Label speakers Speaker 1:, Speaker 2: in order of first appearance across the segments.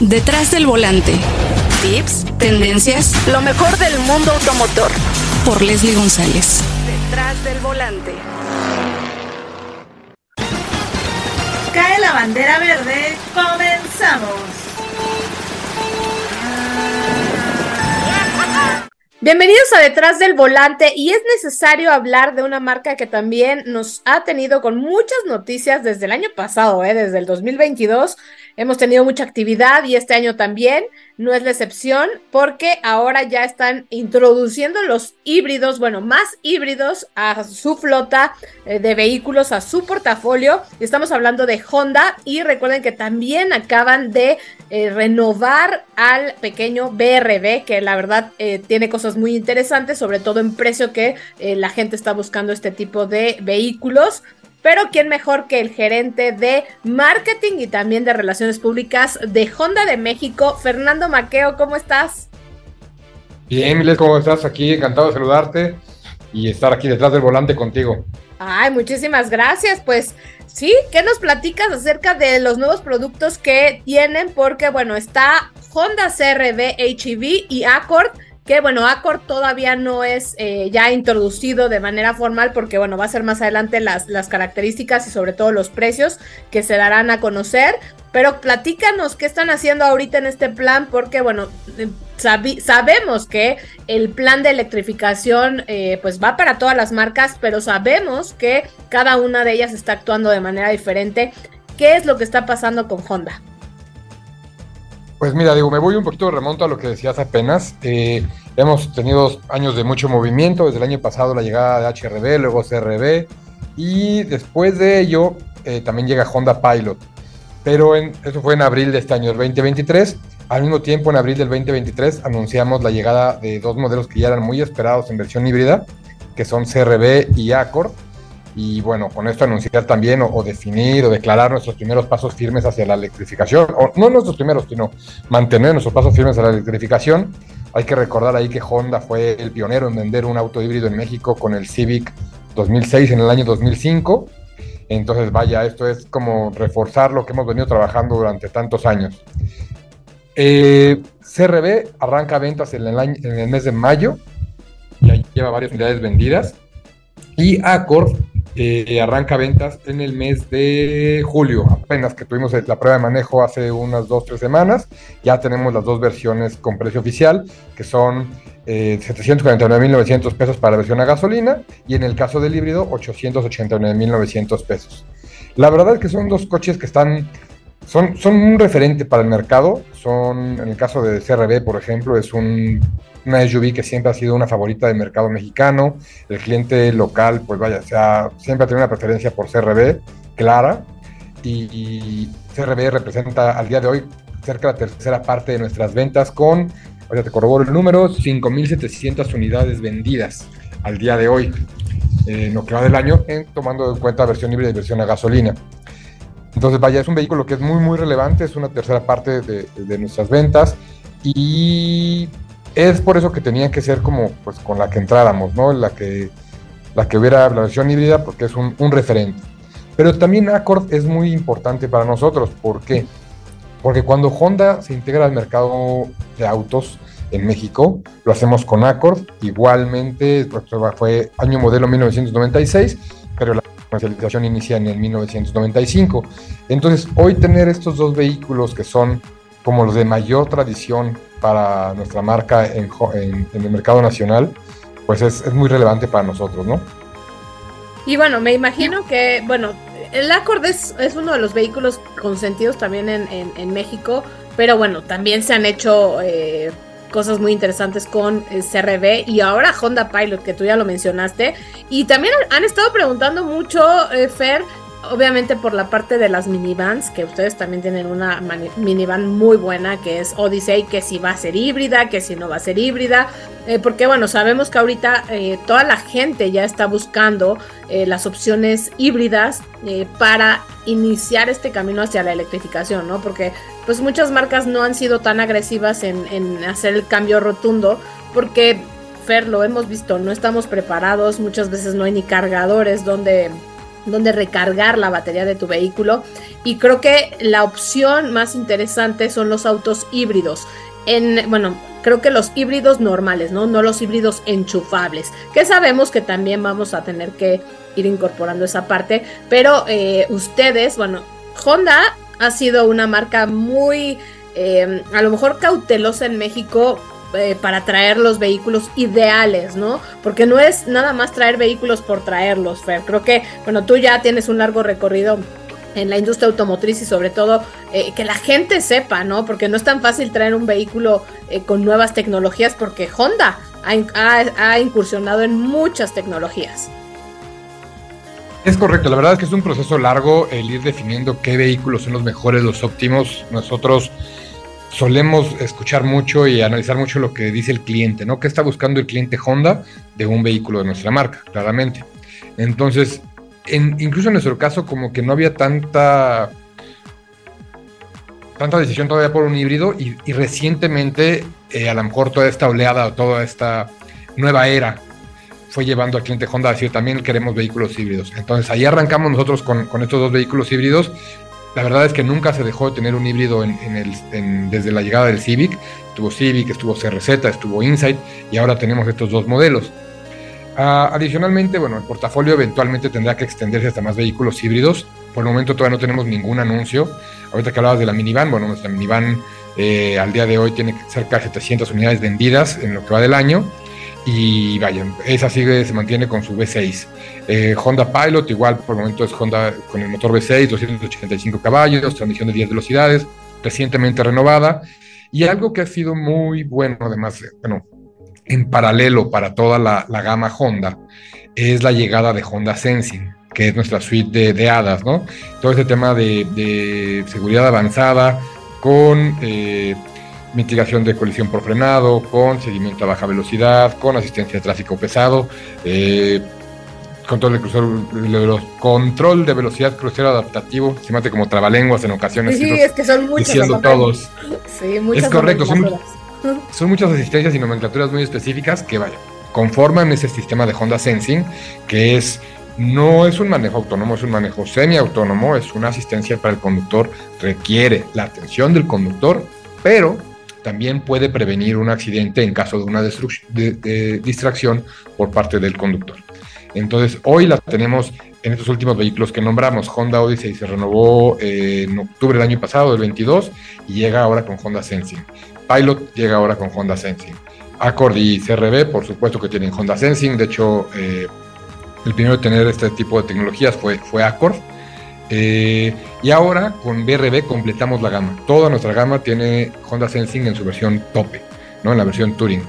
Speaker 1: Detrás del volante. Tips, tendencias, lo mejor del mundo automotor. Por Leslie González. Detrás del volante.
Speaker 2: Cae la bandera verde. Comenzamos. Bienvenidos a Detrás del Volante y es necesario hablar de una marca que también nos ha tenido con muchas noticias desde el año pasado, ¿eh? desde el 2022. Hemos tenido mucha actividad y este año también no es la excepción porque ahora ya están introduciendo los híbridos, bueno, más híbridos a su flota eh, de vehículos, a su portafolio. Estamos hablando de Honda y recuerden que también acaban de eh, renovar al pequeño BRB, que la verdad eh, tiene cosas muy interesantes, sobre todo en precio que la gente está buscando este tipo de vehículos. Pero ¿quién mejor que el gerente de marketing y también de relaciones públicas de Honda de México, Fernando Maqueo? ¿Cómo estás?
Speaker 3: Bien, Miles, ¿cómo estás? Aquí encantado de saludarte y estar aquí detrás del volante contigo.
Speaker 2: Ay, muchísimas gracias. Pues sí, ¿qué nos platicas acerca de los nuevos productos que tienen? Porque bueno, está Honda CRV HEV y Accord que bueno, Accord todavía no es eh, ya introducido de manera formal porque bueno, va a ser más adelante las, las características y sobre todo los precios que se darán a conocer. Pero platícanos qué están haciendo ahorita en este plan porque bueno, eh, sabemos que el plan de electrificación eh, pues va para todas las marcas, pero sabemos que cada una de ellas está actuando de manera diferente. ¿Qué es lo que está pasando con Honda?
Speaker 3: Pues mira, digo, me voy un poquito remonto a lo que decías apenas. Eh, hemos tenido años de mucho movimiento, desde el año pasado la llegada de HRB, luego CRB, y después de ello eh, también llega Honda Pilot. Pero en, eso fue en abril de este año, el 2023. Al mismo tiempo, en abril del 2023, anunciamos la llegada de dos modelos que ya eran muy esperados en versión híbrida, que son CRB y Accord y bueno, con esto anunciar también o, definir o declarar nuestros primeros pasos firmes hacia la electrificación, o no nuestros primeros, sino mantener nuestros pasos firmes hacia la electrificación. Hay que recordar ahí que Honda fue el pionero en vender un auto híbrido en México con el Civic 2006 en el año 2005. Entonces, vaya, esto es como reforzar lo que hemos venido trabajando durante tantos años. Eh, CRB arranca ventas en el, mes de mayo, ya lleva varias unidades vendidas. Y Accord eh, arranca ventas en el mes de julio, apenas que tuvimos la prueba de manejo hace unas dos, tres semanas. Ya tenemos las dos versiones con precio oficial, que son eh, 749.900 pesos para la versión a gasolina y en el caso del híbrido 889.900 pesos. La verdad es que son dos coches que están son, son un referente para el mercado. Son, en el caso de CRB, por ejemplo, es un, una SUV que siempre ha sido una favorita del mercado mexicano. El cliente local, pues vaya, sea, siempre ha tenido una preferencia por CRB clara. Y, CRB representa al día de hoy cerca de la tercera parte de nuestras ventas con, ahorita te corroboro el número, 5.700 unidades vendidas al día de hoy, en lo que va del año, tomando en cuenta versión híbrida y versión a gasolina. Entonces, vaya, es un vehículo que es muy, muy relevante, es una tercera parte de, nuestras ventas y es por eso que tenía que ser como, pues, con la que entráramos, ¿no? La que, la que hubiera la versión híbrida porque es un, referente. Pero también Accord es muy importante para nosotros, ¿por qué? Porque cuando Honda se integra al mercado de autos en México, lo hacemos con Accord, igualmente, fue año modelo 1996, pero la comercialización inicia en el 1995. Entonces, hoy tener estos dos vehículos que son como los de mayor tradición para nuestra marca en, el mercado nacional, pues es, muy relevante para nosotros, ¿no?
Speaker 2: Y bueno, me imagino que, bueno, el Accord es, uno de los vehículos consentidos también en, México, pero bueno, también se han hecho eh, cosas muy interesantes con eh, CRB y ahora Honda Pilot, que tú ya lo mencionaste. Y también han estado preguntando mucho, eh, Fer, obviamente por la parte de las minivans, que ustedes también tienen una minivan muy buena, que es Odyssey, que si va a ser híbrida, que si no va a ser híbrida, eh, porque bueno, sabemos que ahorita toda la gente ya está buscando las opciones híbridas para iniciar este camino hacia la electrificación, ¿no? Porque pues muchas marcas no han sido tan agresivas en, en hacer el cambio rotundo, porque Fer, lo hemos visto, no estamos preparados, muchas veces no hay ni cargadores donde donde recargar la batería de tu vehículo. Y creo que la opción más interesante son los autos híbridos. En, bueno, creo que los híbridos normales, ¿no? No los híbridos enchufables, que sabemos que también vamos a tener que ir incorporando esa parte, pero eh, ustedes, bueno, Honda ha sido una marca muy, eh, a lo mejor cautelosa en México eh, para traer los vehículos ideales, ¿no? Porque no es nada más traer vehículos por traerlos, Fer. Creo que, bueno, tú ya tienes un largo recorrido en la industria automotriz y sobre todo eh, que la gente sepa, ¿no? Porque no es tan fácil traer un vehículo eh, con nuevas tecnologías porque Honda ha, incursionado en muchas tecnologías.
Speaker 3: Es correcto, la verdad es que es un proceso largo el ir definiendo qué vehículos son los mejores, los óptimos. Nosotros solemos escuchar mucho y analizar mucho lo que dice el cliente, ¿no? ¿Qué está buscando el cliente Honda de un vehículo de nuestra marca? Claramente. Entonces, incluso en nuestro caso, como que no había tanta tanta decisión todavía por un híbrido y, recientemente eh, a lo mejor toda esta oleada o toda esta nueva era fue llevando al cliente Honda a decir también queremos vehículos híbridos. Entonces ahí arrancamos nosotros con, estos dos vehículos híbridos la verdad es que nunca se dejó de tener un híbrido desde la llegada del Civic. Estuvo Civic, estuvo CRZ, estuvo Insight y ahora tenemos estos dos modelos. Ah, adicionalmente, bueno, el portafolio eventualmente tendrá que extenderse hasta más vehículos híbridos. Por el momento todavía no tenemos ningún anuncio. Ahorita que hablabas de la minivan, bueno, nuestra minivan eh, al día de hoy tiene cerca de 700 unidades vendidas en lo que va del año y vaya, esa sigue, se mantiene con su V6. Eh, Honda Pilot, igual por el momento es Honda con el motor V6, 285 caballos, transmisión de 10 velocidades, recientemente renovada. Y algo que ha sido muy bueno, además, bueno, en paralelo para toda la, gama Honda, es la llegada de Honda Sensing, que es nuestra suite de, de hadas, ¿no? Todo ese tema de, de seguridad avanzada con... Eh, mitigación de colisión por frenado, con seguimiento a baja velocidad, con asistencia de tráfico pesado, eh, control de crucero, control de velocidad crucero adaptativo, se mate como trabalenguas en ocasiones.
Speaker 2: Sí, es que son muchas.
Speaker 3: Diciendo todos.
Speaker 2: Sí, muchas
Speaker 3: es correcto, son, muchas asistencias y nomenclaturas muy específicas que, vaya, conforman ese sistema de Honda Sensing, que es no es un manejo autónomo, es un manejo semiautónomo, es una asistencia para el conductor, requiere la atención del conductor, pero también puede prevenir un accidente en caso de una distracción por parte del conductor. Entonces, hoy la tenemos en estos últimos vehículos que nombramos. Honda Odyssey se renovó eh, en octubre del año pasado, del 22, y llega ahora con Honda Sensing. Pilot llega ahora con Honda Sensing. Accord y CRB, por supuesto que tienen Honda Sensing. De hecho, eh, el primero en tener este tipo de tecnologías fue, fue Accord. Eh, y ahora con BRB completamos la gama. Toda nuestra gama tiene Honda Sensing en su versión tope, ¿no? en la versión Touring.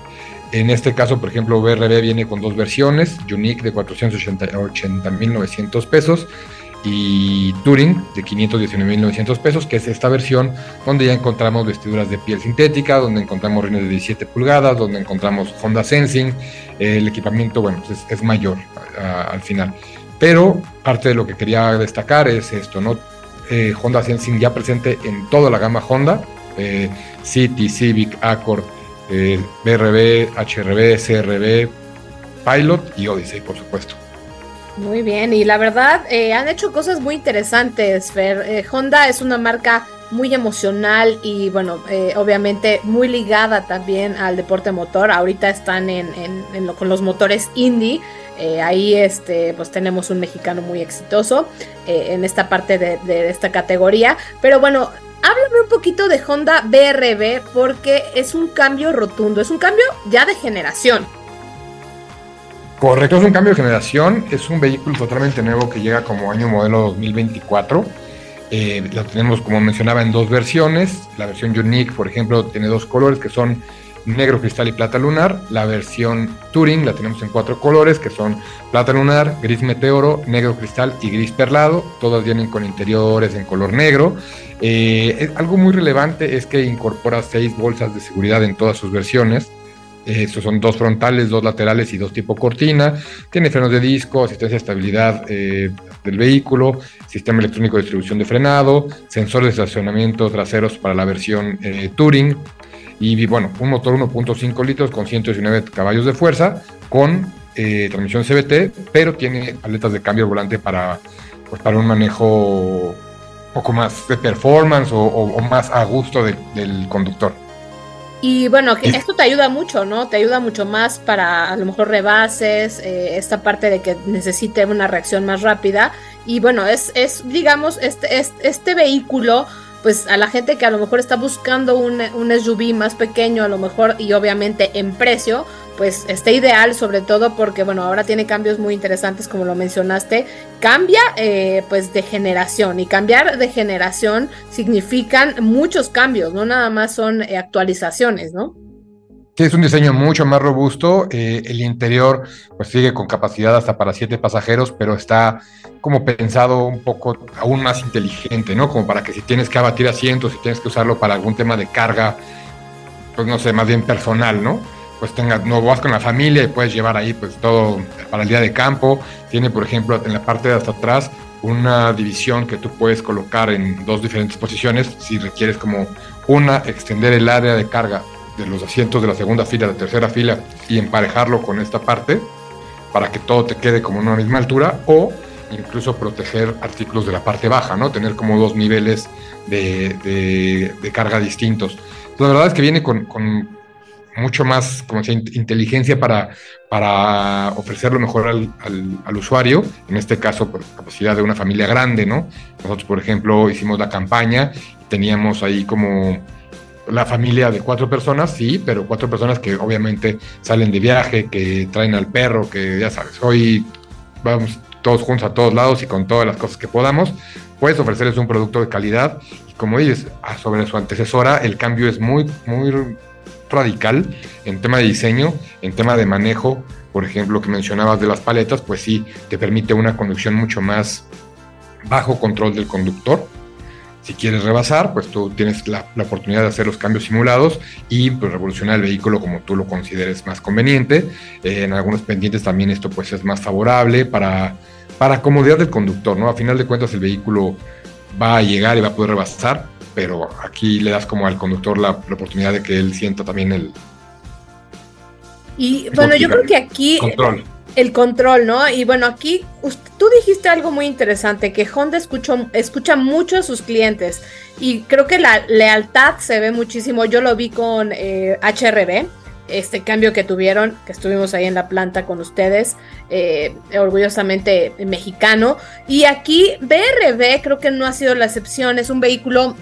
Speaker 3: En este caso, por ejemplo, BRB viene con dos versiones, Unique de 480.900 pesos y Touring de 519.900 pesos, que es esta versión donde ya encontramos vestiduras de piel sintética, donde encontramos rines de 17 pulgadas, donde encontramos Honda Sensing, el equipamiento, bueno, pues es, mayor al final. Pero parte de lo que quería destacar es esto, ¿no? Eh, Honda Sensing ya presente en toda la gama Honda, eh, City, Civic, Accord, eh, BRB, HRB, CRB, Pilot y Odyssey, por supuesto.
Speaker 2: Muy bien, y la verdad, han hecho cosas muy interesantes, Fer. Honda es una marca muy emocional y bueno, obviamente muy ligada también al deporte motor. Ahorita están en, con los motores Indy. Eh, ahí este, pues tenemos un mexicano muy exitoso eh, en esta parte de, esta categoría. Pero bueno, háblame un poquito de Honda BRB porque es un cambio rotundo, es un cambio ya de generación.
Speaker 3: Correcto, es un cambio de generación, es un vehículo totalmente nuevo que llega como año modelo 2024. Eh, lo tenemos, como mencionaba, en dos versiones. La versión Unique, por ejemplo, tiene dos colores que son negro cristal y plata lunar. La versión Touring la tenemos en cuatro colores que son plata lunar, gris meteoro, negro cristal y gris perlado. Todas vienen con interiores en color negro. Eh, algo muy relevante es que incorpora seis bolsas de seguridad en todas sus versiones. Estos son dos frontales, dos laterales y dos tipo cortina. Tiene frenos de disco, asistencia de estabilidad eh, del vehículo, sistema electrónico de distribución de frenado, sensores de estacionamiento traseros para la versión eh, Touring, y bueno, un motor 1.5 litros con 119 caballos de fuerza, con eh, transmisión CBT, pero tiene aletas de cambio volante para pues para un manejo poco más de performance o, más a gusto del conductor.
Speaker 2: Y bueno, que esto te ayuda mucho, ¿no? Te ayuda mucho más para a lo mejor rebases, eh, esta parte de que necesite una reacción más rápida. Y bueno, es, es digamos, este, este, este vehículo pues a la gente que a lo mejor está buscando un, un SUV más pequeño, a lo mejor y obviamente en precio, pues está ideal, sobre todo porque, bueno, ahora tiene cambios muy interesantes, como lo mencionaste. Cambia, eh, pues, de generación. Y cambiar de generación significan muchos cambios, no nada más son eh, actualizaciones, ¿no?
Speaker 3: Sí, es un diseño mucho más robusto. Eh, el interior, pues, sigue con capacidad hasta para siete pasajeros, pero está como pensado un poco aún más inteligente, ¿no? Como para que si tienes que abatir asientos, si tienes que usarlo para algún tema de carga, pues no sé, más bien personal, ¿no? Pues tenga, no vas con la familia y puedes llevar ahí pues todo para el día de campo. Tiene, por ejemplo, en la parte de hasta atrás una división que tú puedes colocar en dos diferentes posiciones si requieres como una, extender el área de carga de los asientos de la segunda fila, de la tercera fila y emparejarlo con esta parte para que todo te quede como en una misma altura o incluso proteger artículos de la parte baja, ¿no? Tener como dos niveles de, carga distintos. la verdad es que viene con, mucho más como inteligencia para, para ofrecer lo mejor al, usuario, en este caso por capacidad de una familia grande, ¿no? Nosotros, por ejemplo, hicimos la campaña, teníamos ahí como la familia de cuatro personas, sí, pero cuatro personas que obviamente salen de viaje, que traen al perro, que ya sabes, hoy vamos todos juntos a todos lados y con todas las cosas que podamos, puedes ofrecerles un producto de calidad. Y como dices, ah, sobre su antecesora, el cambio es muy, muy radical en tema de diseño, en tema de manejo. Por ejemplo, que mencionabas de las paletas, pues sí, te permite una conducción mucho más bajo control del conductor. Si quieres rebasar, pues tú tienes la, oportunidad de hacer los cambios simulados y pues, revolucionar el vehículo como tú lo consideres más conveniente. Eh, en algunos pendientes también esto pues es más favorable para para comodidad del conductor, ¿no? A final de cuentas el vehículo va a llegar y va a poder rebasar, pero aquí le das como al conductor la, oportunidad de que él sienta también el...
Speaker 2: Y bueno, yo creo que aquí...
Speaker 3: Control.
Speaker 2: El control, ¿no? Y bueno, aquí tú dijiste algo muy interesante, que Honda escucha, escucha mucho a sus clientes y creo que la lealtad se ve muchísimo. Yo lo vi con HRB eh, este cambio que tuvieron, que estuvimos ahí en la planta con ustedes, eh, orgullosamente mexicano. Y aquí BRB creo que no ha sido la excepción, es un vehículo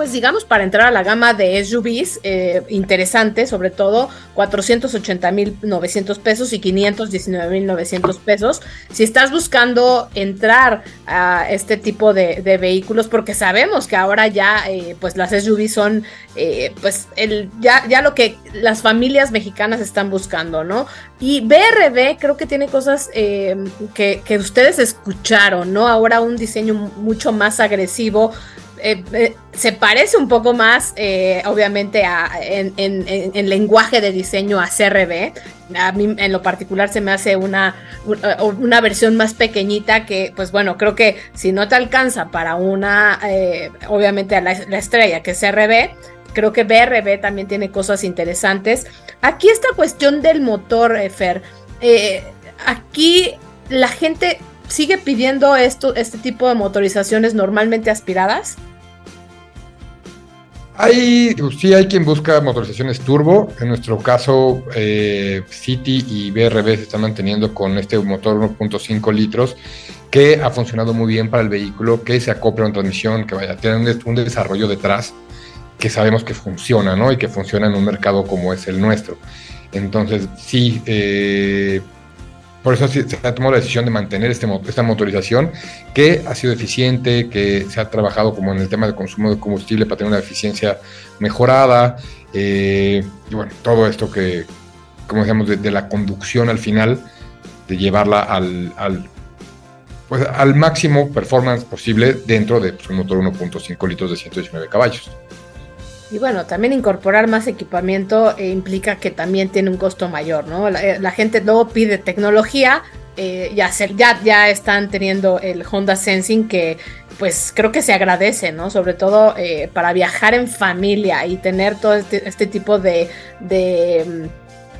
Speaker 2: pues digamos, para entrar a la gama de SUVs eh, interesante, sobre todo 480.900 pesos y 519.900 pesos. Si estás buscando entrar a este tipo de, vehículos, porque sabemos que ahora ya, eh, pues las SUVs son, eh, pues, el, ya, ya lo que las familias mexicanas están buscando, ¿no? Y BRB creo que tiene cosas que, que ustedes escucharon, ¿no? Ahora un diseño mucho más agresivo eh, eh, se parece un poco más, eh, obviamente, a, en, lenguaje de diseño a CRB. A mí, en lo particular, se me hace una, una versión más pequeñita que, pues bueno, creo que si no te alcanza para una, obviamente, a la, estrella que es CRB, creo que BRB también tiene cosas interesantes. Aquí esta cuestión del motor, Fer, aquí la gente sigue pidiendo esto, este tipo de motorizaciones normalmente aspiradas.
Speaker 3: Hay, sí hay quien busca motorizaciones turbo. En nuestro caso, eh, City y BRB se están manteniendo con este motor 1.5 litros que ha funcionado muy bien para el vehículo, que se acopla a una transmisión, que vaya, tiene un, desarrollo detrás que sabemos que funciona, ¿no? Y que funciona en un mercado como es el nuestro. Entonces, sí, eh, por eso se ha tomado la decisión de mantener este, esta motorización que ha sido eficiente, que se ha trabajado como en el tema de consumo de combustible para tener una eficiencia mejorada. Eh, y bueno, todo esto que, como decíamos, de, la conducción al final, de llevarla al, al, pues, al máximo performance posible dentro de pues, un motor 1.5 litros de 119 caballos.
Speaker 2: Y bueno, también incorporar más equipamiento eh, implica que también tiene un costo mayor, ¿no? La, eh, gente luego pide tecnología, eh, ya, ya, ya están teniendo el Honda Sensing que pues creo que se agradece, ¿no? Sobre todo para viajar en familia y tener todo este, este tipo de, de,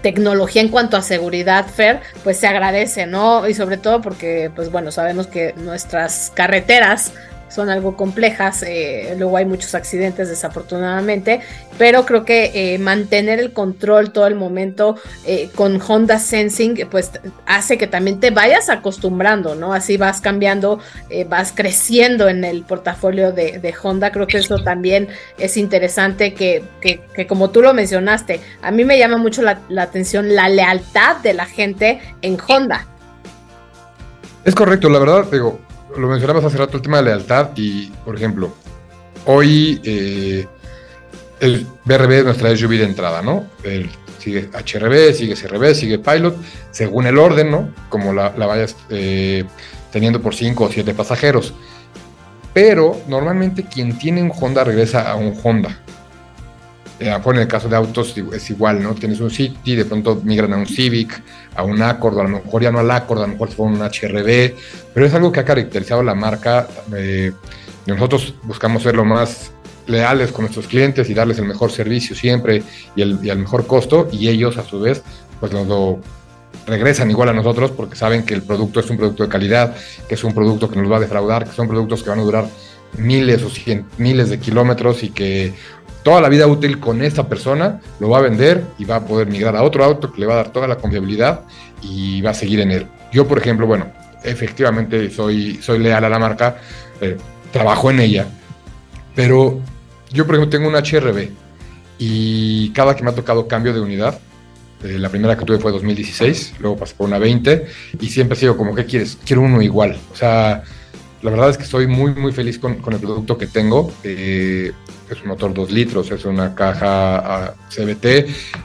Speaker 2: tecnología en cuanto a seguridad, Fer, pues se agradece, ¿no? Y sobre todo porque, pues bueno, sabemos que nuestras carreteras son algo complejas, eh, luego hay muchos accidentes desafortunadamente, pero creo que eh, mantener el control todo el momento eh, con Honda Sensing, pues hace que también te vayas acostumbrando, ¿no? Así vas cambiando, vas creciendo en el portafolio de, Honda, creo que eso también es interesante que, que, como tú lo mencionaste, a mí me llama mucho la, la atención la lealtad de la gente en Honda.
Speaker 3: Es correcto, la verdad, digo, lo mencionabas hace rato el tema de lealtad y, por ejemplo, hoy eh, el BRB es nuestra SUV de entrada, ¿no? El, sigue HRB, sigue CRB, sigue Pilot, según el orden, ¿no? Como la, vayas eh, teniendo por 5 o 7 pasajeros. Pero normalmente quien tiene un Honda regresa a un Honda. Eh, en el caso de autos es igual, ¿no? Tienes un City, de pronto migran a un Civic, a un Accord, a lo mejor ya no al Accord, a lo mejor fue un HRB, pero es algo que ha caracterizado la marca. Eh, nosotros buscamos ser lo más leales con nuestros clientes y darles el mejor servicio siempre y el, y mejor costo, y ellos a su vez, pues nos lo regresan igual a nosotros porque saben que el producto es un producto de calidad, que es un producto que nos va a defraudar, que son productos que van a durar miles o cien, miles de kilómetros y que toda la vida útil con esta persona, lo va a vender y va a poder migrar a otro auto que le va a dar toda la confiabilidad y va a seguir en él. Yo, por ejemplo, bueno, efectivamente soy, soy leal a la marca, eh, trabajo en ella, pero yo, por ejemplo, tengo un HRB y cada que me ha tocado cambio de unidad, eh, la primera que tuve fue 2016, luego pasé por una 20 y siempre he sido como, ¿qué quieres? Quiero uno igual. O sea, la verdad es que estoy muy, muy feliz con, con el producto que tengo. Eh, es un motor 2 litros, es una caja CBT,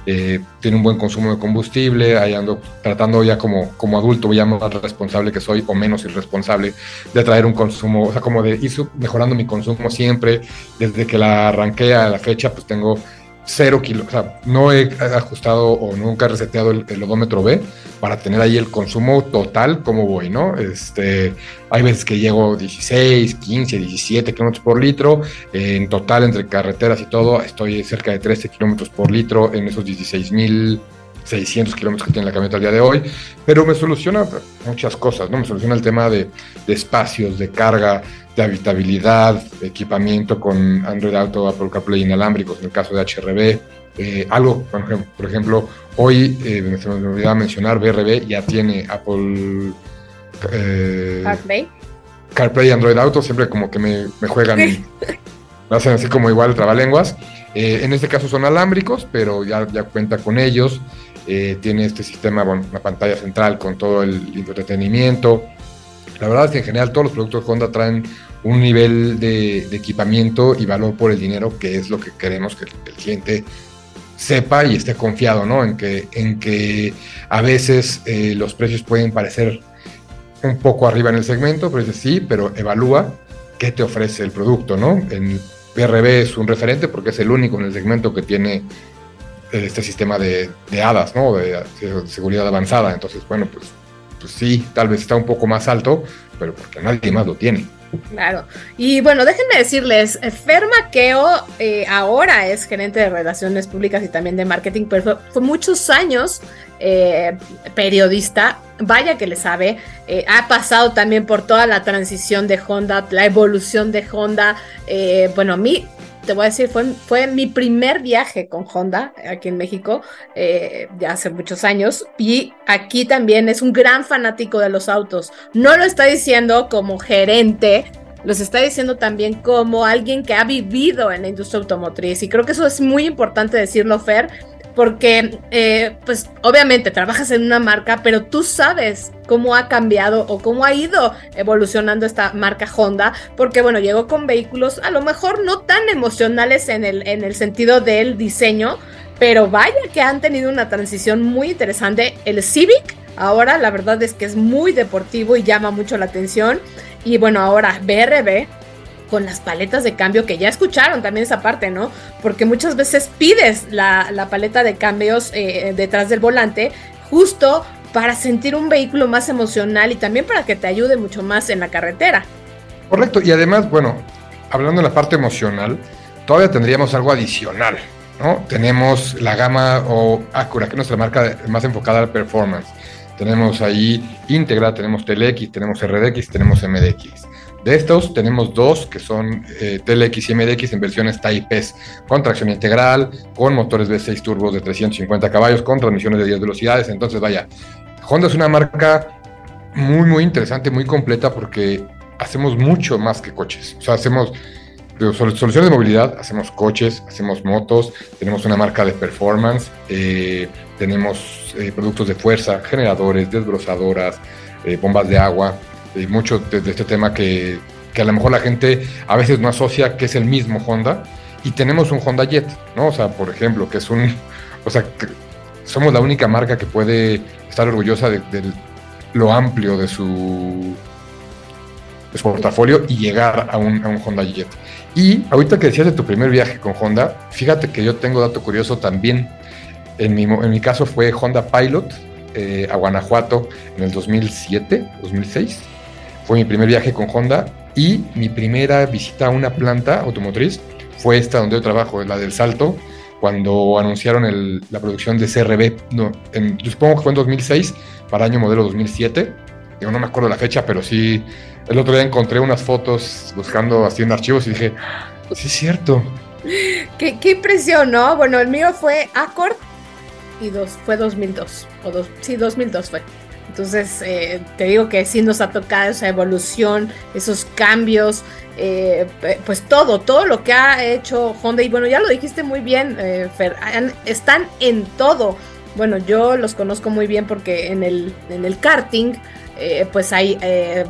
Speaker 3: eh, tiene un buen consumo de combustible, ahí ando tratando ya como, como adulto, ya más responsable que soy o menos irresponsable de traer un consumo, o sea, como de ir mejorando mi consumo siempre, desde que la arranqué a la fecha, pues tengo cero kilos, o sea, no he ajustado o nunca he reseteado el, odómetro B para tener ahí el consumo total como voy, ¿no? Este, hay veces que llego 16, 15, 17 kilómetros por litro, en total entre carreteras y todo estoy cerca de 13 kilómetros por litro en esos 16 mil 600 kilómetros que tiene la camioneta al día de hoy, pero me soluciona muchas cosas, ¿no? Me soluciona el tema de, de espacios, de carga, de habitabilidad, equipamiento con Android Auto, Apple CarPlay inalámbricos en el caso de HRB. Eh, algo, por ejemplo, hoy eh, se me olvidaba mencionar, BRB ya tiene Apple
Speaker 2: eh, CarPlay.
Speaker 3: CarPlay y Android Auto, siempre como que me, me juegan, me hacen así como igual trabalenguas. Eh, en este caso son alámbricos, pero ya, ya cuenta con ellos. Tiene este sistema, bueno, una pantalla central con todo el entretenimiento. La verdad es que en general todos los productos de Honda traen un nivel de, equipamiento y valor por el dinero, que es lo que queremos que el, cliente sepa y esté confiado, ¿no? En que, en que a veces eh, los precios pueden parecer un poco arriba en el segmento, pero dice sí, pero evalúa qué te ofrece el producto, ¿no? En BRB es un referente porque es el único en el segmento que tiene este sistema de, de HADAS, ¿no? de seguridad avanzada. Entonces, bueno, pues, pues sí, tal vez está un poco más alto, pero porque nadie más lo tiene.
Speaker 2: Claro. Y bueno, déjenme decirles, Fer Maqueo eh, ahora es gerente de relaciones públicas y también de marketing, pero fue, muchos años eh, periodista, vaya que le sabe, eh, ha pasado también por toda la transición de Honda, la evolución de Honda. bueno, a mí te voy a decir, fue, fue mi primer viaje con Honda aquí en México, ya hace muchos años, y aquí también es un gran fanático de los autos. No lo está diciendo como gerente, los está diciendo también como alguien que ha vivido en la industria automotriz, y creo que eso es muy importante decirlo, Fer, porque eh, pues obviamente trabajas en una marca, pero tú sabes cómo ha cambiado o cómo ha ido evolucionando esta marca Honda, porque bueno, llegó con vehículos a lo mejor no tan emocionales en el, en el sentido del diseño, pero vaya que han tenido una transición muy interesante. El Civic ahora la verdad es que es muy deportivo y llama mucho la atención. Y bueno, ahora BRB con las paletas de cambio, que ya escucharon también esa parte, ¿no? Porque muchas veces pides la, paleta de cambios eh, detrás del volante justo para sentir un vehículo más emocional y también para que te ayude mucho más en la carretera.
Speaker 3: Correcto, y además, bueno, hablando de la parte emocional, todavía tendríamos algo adicional. ¿no? Tenemos la gama o Acura, que es nuestra marca más enfocada al performance. Tenemos ahí Integra, tenemos TLX, tenemos RDX, tenemos MDX. De estos tenemos dos que son eh, TLX y MDX en versiones Type S, con tracción integral, con motores V6 turbos de 350 caballos, con transmisiones de 10 velocidades. Entonces, vaya, Honda es una marca muy, muy interesante, muy completa porque hacemos mucho más que coches. O sea, hacemos soluciones de movilidad, hacemos coches, hacemos motos, tenemos una marca de performance, eh, tenemos eh, productos de fuerza, generadores, desbrozadoras, eh, bombas de agua, mucho de, este tema que, que, a lo mejor la gente a veces no asocia que es el mismo Honda. Y tenemos un Honda Jet, ¿no? O sea, por ejemplo, que es un. O sea, somos la única marca que puede estar orgullosa de, de lo amplio de su su portafolio y llegar a un, a un Honda Jet. Y ahorita que decías de tu primer viaje con Honda, fíjate que yo tengo dato curioso también. En mi, en mi caso fue Honda Pilot eh, a Guanajuato en el 2007, 2006. Fue mi primer viaje con Honda y mi primera visita a una planta automotriz fue esta donde yo trabajo, la del Salto, cuando anunciaron el, la producción de CRB. No, en, yo supongo que fue en 2006, para año modelo 2007. Yo no me acuerdo la fecha, pero sí el otro día encontré unas fotos buscando así en archivos y dije, sí es cierto.
Speaker 2: Qué, qué impresión, ¿no? Bueno, el mío fue Accord y dos, fue 2002. O dos, sí, 2002 fue. Entonces, eh, te digo que sí nos ha tocado esa evolución, esos cambios, eh, pues todo, todo lo que ha hecho Honda. Y bueno, ya lo dijiste muy bien, eh, están en todo. Bueno, yo los conozco muy bien porque en el, en el karting eh, pues hay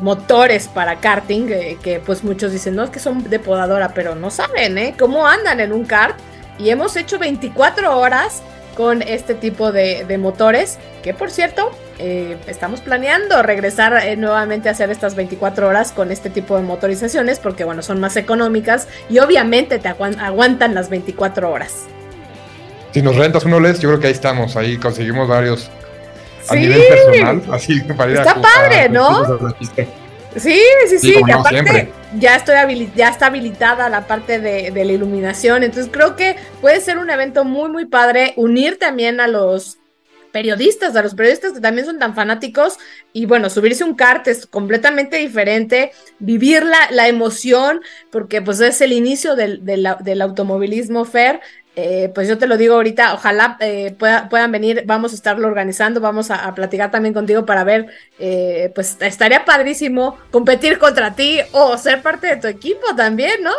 Speaker 2: motores para karting que pues muchos dicen, no, es que son de podadora, pero no saben, ¿eh? Cómo andan en un kart. Y hemos hecho 24 horas con este tipo de motores, que por cierto, estamos planeando regresar nuevamente a hacer estas 24 horas con este tipo de motorizaciones, porque bueno, son más económicas y obviamente te aguantan las 24 horas.
Speaker 3: Si nos rentas uno les, yo creo que ahí estamos, ahí conseguimos varios a nivel personal, así para ir
Speaker 2: Está padre, ¿no? Sí, sí, sí, y aparte ya, estoy ya está habilitada la parte de, de, la iluminación, entonces creo que puede ser un evento muy, muy padre, unir también a los periodistas, a los periodistas que también son tan fanáticos, y bueno, subirse un kart es completamente diferente, vivir la, emoción, porque pues es el inicio del, del, automovilismo fair, eh, pues yo te lo digo ahorita, ojalá eh, puedan venir, vamos a estarlo organizando, vamos a, platicar también contigo para ver, eh, pues estaría padrísimo competir contra ti o ser parte de tu equipo también, ¿no?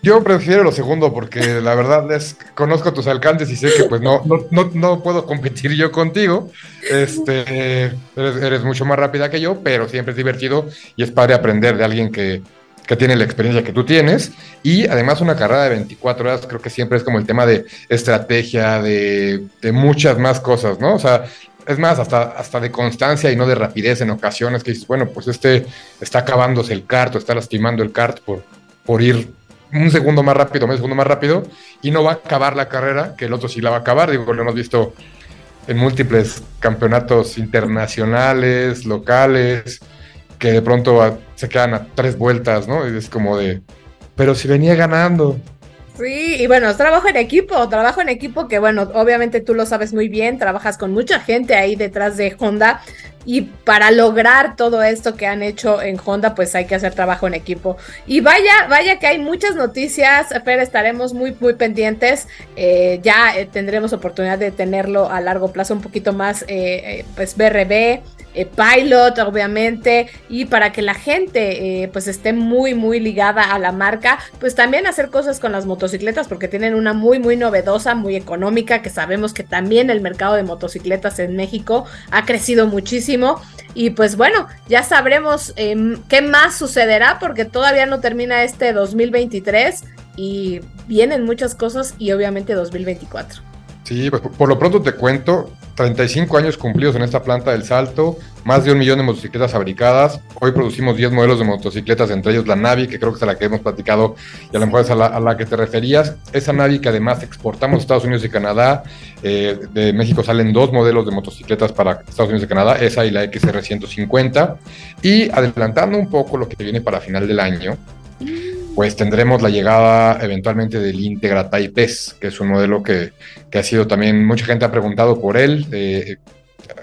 Speaker 3: Yo prefiero lo segundo porque la verdad es conozco tus alcances y sé que pues no, no, no, puedo competir yo contigo. Este, eres, mucho más rápida que yo, pero siempre es divertido y es padre aprender de alguien que, que tiene la experiencia que tú tienes y además una carrera de 24 horas creo que siempre es como el tema de estrategia, de, muchas más cosas, ¿no? O sea, es más, hasta, hasta de constancia y no de rapidez en ocasiones que dices, bueno, pues este está acabándose el kart está lastimando el kart por, por ir un segundo más rápido, un segundo más rápido y no va a acabar la carrera, que el otro sí la va a acabar, digo, lo hemos visto en múltiples campeonatos internacionales, locales, que de pronto se quedan a tres vueltas, ¿no? Y es como de, pero si venía ganando.
Speaker 2: Sí, y bueno, trabajo en equipo, trabajo en equipo que bueno, obviamente tú lo sabes muy bien, trabajas con mucha gente ahí detrás de Honda y para lograr todo esto que han hecho en Honda, pues hay que hacer trabajo en equipo. Y vaya, vaya que hay muchas noticias, Fer, estaremos muy, muy pendientes, eh, ya eh, tendremos oportunidad de tenerlo a largo plazo un poquito más, eh, pues BRB, eh, pilot, obviamente, y para que la gente eh, pues esté muy, muy ligada a la marca, pues también hacer cosas con las motocicletas, porque tienen una muy, muy novedosa, muy económica, que sabemos que también el mercado de motocicletas en México ha crecido muchísimo. Y pues bueno, ya sabremos em, qué más sucederá, porque todavía no termina este 2023 y vienen muchas cosas y obviamente 2024.
Speaker 3: Sí, pues por lo pronto te cuento, 35 años cumplidos en esta planta del Salto, más de un millón de motocicletas fabricadas. Hoy producimos 10 modelos de motocicletas, entre ellos la Navi, que creo que es a la que hemos platicado y a lo mejor es a la, que te referías. Esa Navi que además exportamos a Estados Unidos y Canadá. Eh, de México salen dos modelos de motocicletas para Estados Unidos y Canadá, esa y la XR150. Y adelantando un poco lo que viene para final del año, pues tendremos la llegada eventualmente del Integra Type S, que es un modelo que, que ha sido también, mucha gente ha preguntado por él. Eh,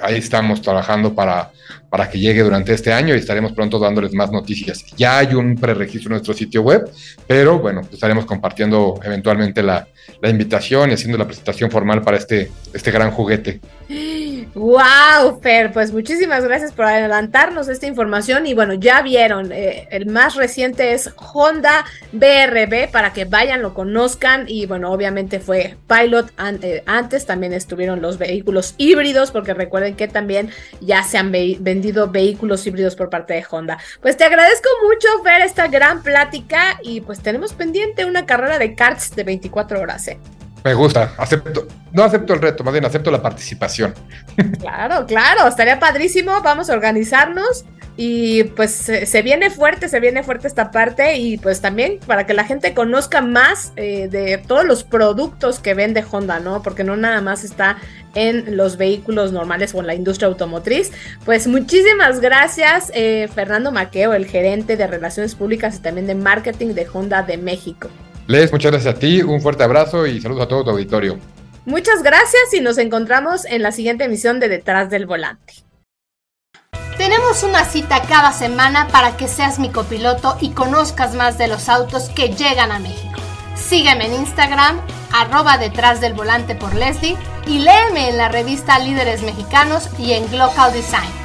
Speaker 3: ahí estamos trabajando para, para que llegue durante este año y estaremos pronto dándoles más noticias. Ya hay un preregistro en nuestro sitio web, pero bueno, estaremos compartiendo eventualmente la, la invitación y haciendo la presentación formal para este, este gran juguete.
Speaker 2: Wow, Fer, pues muchísimas gracias por adelantarnos esta información y bueno, ya vieron, eh, el más reciente es Honda BRB para que vayan, lo conozcan y bueno, obviamente fue Pilot eh, antes, también estuvieron los vehículos híbridos porque recuerden que también ya se han vendido vehículos híbridos por parte de Honda. Pues te agradezco mucho, Fer, esta gran plática y pues tenemos pendiente una carrera de karts de 24 horas. ¿eh?
Speaker 3: Me gusta, acepto, no acepto el reto, más bien acepto la participación.
Speaker 2: Claro, claro, estaría padrísimo, vamos a organizarnos y pues se, viene fuerte, se viene fuerte esta parte y pues también para que la gente conozca más eh, de todos los productos que vende Honda, ¿no? Porque no nada más está en los vehículos normales o en la industria automotriz. Pues muchísimas gracias, eh, Fernando Maqueo, el gerente de Relaciones Públicas y también de Marketing de Honda de México.
Speaker 3: Les, muchas gracias a ti, un fuerte abrazo y saludos a todo tu auditorio.
Speaker 2: Muchas gracias y nos encontramos en la siguiente emisión de Detrás del Volante.
Speaker 4: Tenemos una cita cada semana para que seas mi copiloto y conozcas más de los autos que llegan a México. Sígueme en Instagram, arroba detrás del volante por Leslie y léeme en la revista Líderes Mexicanos y en Glocal Design.